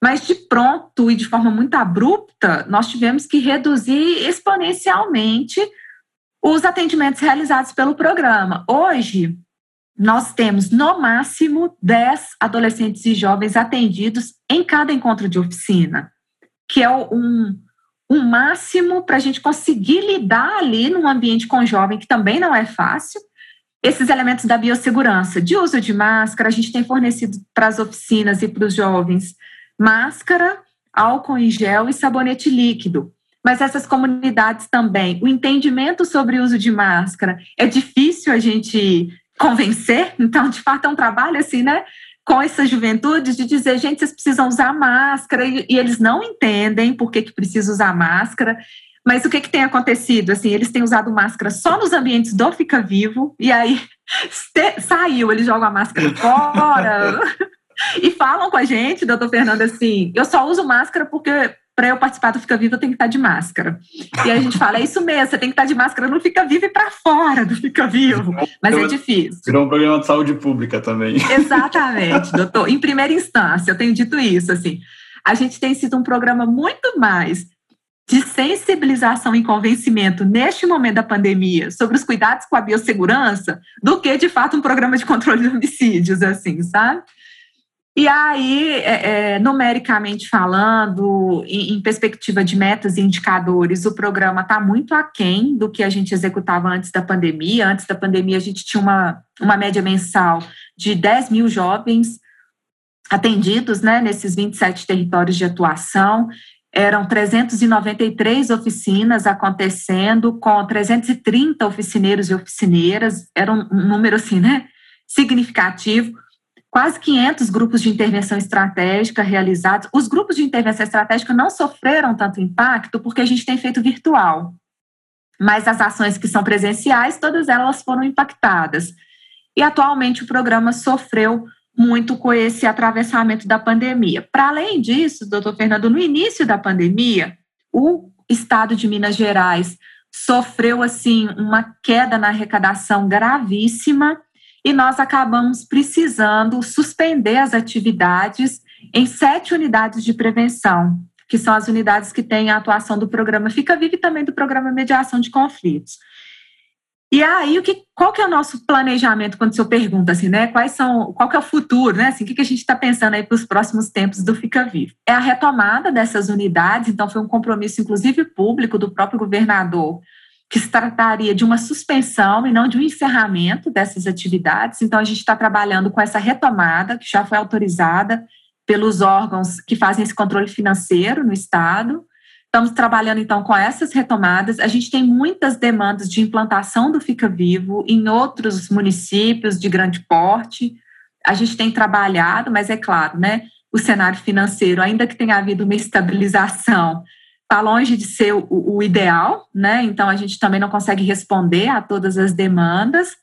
mas de pronto e de forma muito abrupta, nós tivemos que reduzir exponencialmente os atendimentos realizados pelo programa. Hoje, nós temos no máximo 10 adolescentes e jovens atendidos em cada encontro de oficina que é um, um máximo para a gente conseguir lidar ali num ambiente com jovem, que também não é fácil. Esses elementos da biossegurança, de uso de máscara, a gente tem fornecido para as oficinas e para os jovens máscara, álcool em gel e sabonete líquido. Mas essas comunidades também, o entendimento sobre o uso de máscara é difícil a gente convencer, então, de fato, é um trabalho assim, né? com essa juventude de dizer, gente, vocês precisam usar máscara, e, e eles não entendem por que, que precisa usar máscara. Mas o que, que tem acontecido? Assim, eles têm usado máscara só nos ambientes do Fica Vivo, e aí saiu, eles jogam a máscara fora. e falam com a gente, doutor Fernando, assim, eu só uso máscara porque para eu participar do Fica Vivo eu tenho que estar de máscara. E a gente fala, é isso mesmo, você tem que estar de máscara no Fica Vivo e para fora do Fica Vivo. Mas é difícil. Virou um programa de saúde pública também. Exatamente, doutor. Em primeira instância, eu tenho dito isso, assim. A gente tem sido um programa muito mais de sensibilização e convencimento neste momento da pandemia sobre os cuidados com a biossegurança do que, de fato, um programa de controle de homicídios, assim, sabe? E aí, é, é, numericamente falando, em, em, perspectiva de metas e indicadores, o programa está muito aquém do que a gente executava antes da pandemia. Antes da pandemia, a gente tinha uma, uma média mensal de 10 mil jovens atendidos né, nesses 27 territórios de atuação. Eram 393 oficinas acontecendo, com 330 oficineiros e oficineiras, era um número assim, né, significativo. Quase 500 grupos de intervenção estratégica realizados. Os grupos de intervenção estratégica não sofreram tanto impacto porque a gente tem feito virtual, mas as ações que são presenciais, todas elas foram impactadas. E atualmente o programa sofreu muito com esse atravessamento da pandemia. Para além disso, doutor Fernando, no início da pandemia, o estado de Minas Gerais sofreu assim uma queda na arrecadação gravíssima e nós acabamos precisando suspender as atividades em sete unidades de prevenção, que são as unidades que têm a atuação do programa Fica Vivo e também do programa Mediação de Conflitos. E aí, o que, qual que é o nosso planejamento quando o senhor pergunta assim, né? Quais são, qual que é o futuro, né? Assim, o que, que a gente está pensando aí para os próximos tempos do Fica Vivo? É a retomada dessas unidades, então foi um compromisso, inclusive, público do próprio governador, que se trataria de uma suspensão e não de um encerramento dessas atividades. Então, a gente está trabalhando com essa retomada, que já foi autorizada pelos órgãos que fazem esse controle financeiro no Estado. Estamos trabalhando então com essas retomadas. A gente tem muitas demandas de implantação do Fica Vivo em outros municípios de grande porte. A gente tem trabalhado, mas é claro, né? O cenário financeiro, ainda que tenha havido uma estabilização, está longe de ser o, o ideal, né? Então a gente também não consegue responder a todas as demandas.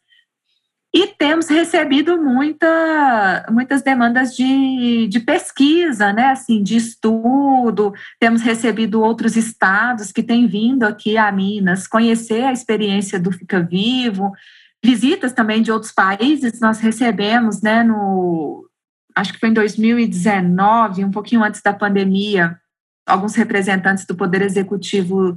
E temos recebido muita, muitas demandas de, de pesquisa, né, assim, de estudo. Temos recebido outros estados que têm vindo aqui a Minas conhecer a experiência do Fica Vivo, visitas também de outros países. Nós recebemos, né, no, acho que foi em 2019, um pouquinho antes da pandemia, alguns representantes do Poder Executivo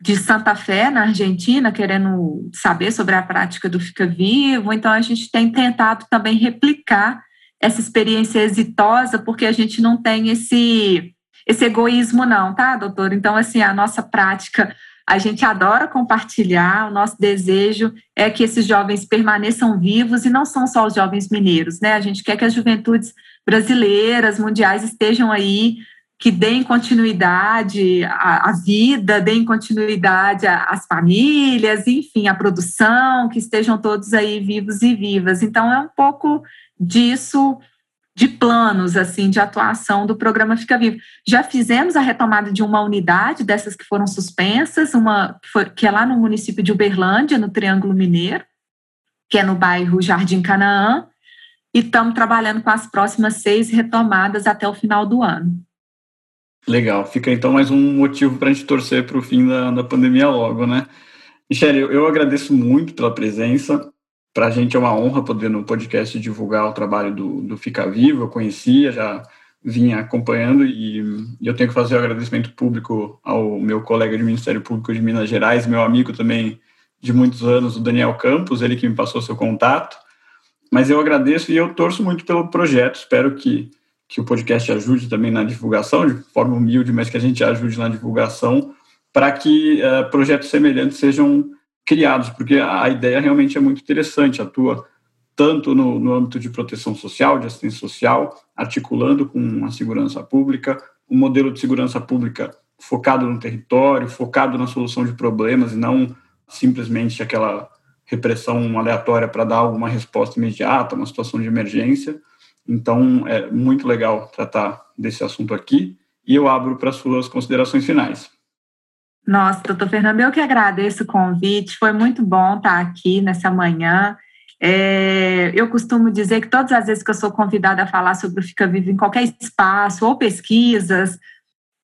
de Santa Fé, na Argentina, querendo saber sobre a prática do Fica Vivo. Então, a gente tem tentado também replicar essa experiência exitosa, porque a gente não tem esse, esse egoísmo, não, tá, doutor? Então, assim, a nossa prática, a gente adora compartilhar, o nosso desejo é que esses jovens permaneçam vivos e não são só os jovens mineiros, né? A gente quer que as juventudes brasileiras, mundiais estejam aí que deem continuidade à, à vida, deem continuidade às famílias, enfim, à produção, que estejam todos aí vivos e vivas. Então, é um pouco disso de planos assim de atuação do programa Fica Vivo. Já fizemos a retomada de uma unidade dessas que foram suspensas, uma que, é lá no município de Uberlândia, no Triângulo Mineiro, que é no bairro Jardim Canaã, e estamos trabalhando com as próximas seis retomadas até o final do ano. Legal, fica então mais um motivo para a gente torcer para o fim da, da pandemia logo, né? Michele, eu, agradeço muito pela presença. Para a gente é uma honra poder no podcast divulgar o trabalho do, do Fica Vivo. Eu conhecia, já vinha acompanhando e, e eu tenho que fazer o um agradecimento público ao meu colega de Ministério Público de Minas Gerais, meu amigo também de muitos anos, o Daniel Campos, ele que me passou seu contato. Mas eu agradeço e eu torço muito pelo projeto. Espero que que o podcast ajude também na divulgação, de forma humilde, mas que a gente ajude na divulgação, para que uh, projetos semelhantes sejam criados, porque a ideia realmente é muito interessante, atua tanto no, no âmbito de proteção social, de assistência social, articulando com a segurança pública, um modelo de segurança pública focado no território, focado na solução de problemas e não simplesmente aquela repressão aleatória para dar uma resposta imediata, uma situação de emergência. Então, é muito legal tratar desse assunto aqui e eu abro para suas considerações finais. Nossa, doutor Fernando, eu que agradeço o convite, foi muito bom estar aqui nessa manhã. É, eu costumo dizer que todas as vezes que eu sou convidada a falar sobre o Fica Vivo em qualquer espaço ou pesquisas,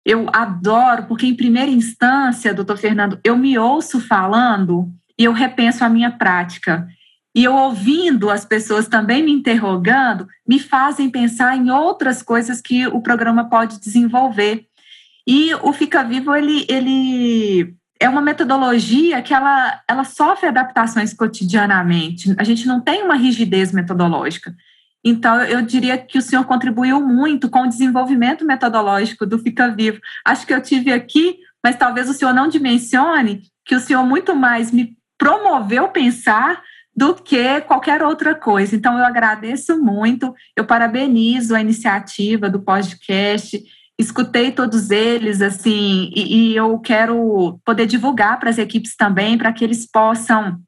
eu adoro, porque em primeira instância, doutor Fernando, eu me ouço falando e eu repenso a minha prática e eu ouvindo as pessoas também me interrogando, me fazem pensar em outras coisas que o programa pode desenvolver. E o Fica Vivo, ele, ele é uma metodologia que ela, ela sofre adaptações cotidianamente. A gente não tem uma rigidez metodológica. Então, eu diria que o senhor contribuiu muito com o desenvolvimento metodológico do Fica Vivo. Acho que eu tive aqui, mas talvez o senhor não dimensione que o senhor muito mais me promoveu pensar do que qualquer outra coisa. Então, eu agradeço muito, eu parabenizo a iniciativa do podcast, escutei todos eles, assim, e, e eu quero poder divulgar para as equipes também, para que eles possam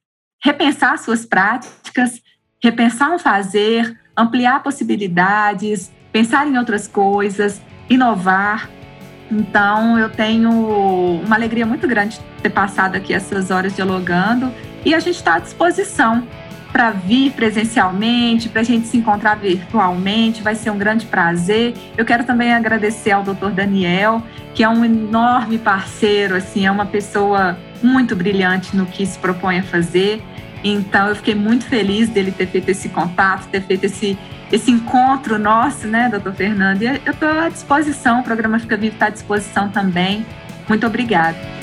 repensar suas práticas, repensar um fazer, ampliar possibilidades, pensar em outras coisas, inovar. Então, eu tenho uma alegria muito grande de ter passado aqui essas horas dialogando e a gente está à disposição para vir presencialmente, para a gente se encontrar virtualmente, vai ser um grande prazer. Eu quero também agradecer ao Dr. Daniel, que é um enorme parceiro, assim, é uma pessoa muito brilhante no que se propõe a fazer. Então, eu fiquei muito feliz dele ter feito esse contato, ter feito esse, esse encontro nosso, né, doutor Fernando? E eu estou à disposição, o programa Fica Vivo está à disposição também. Muito obrigada.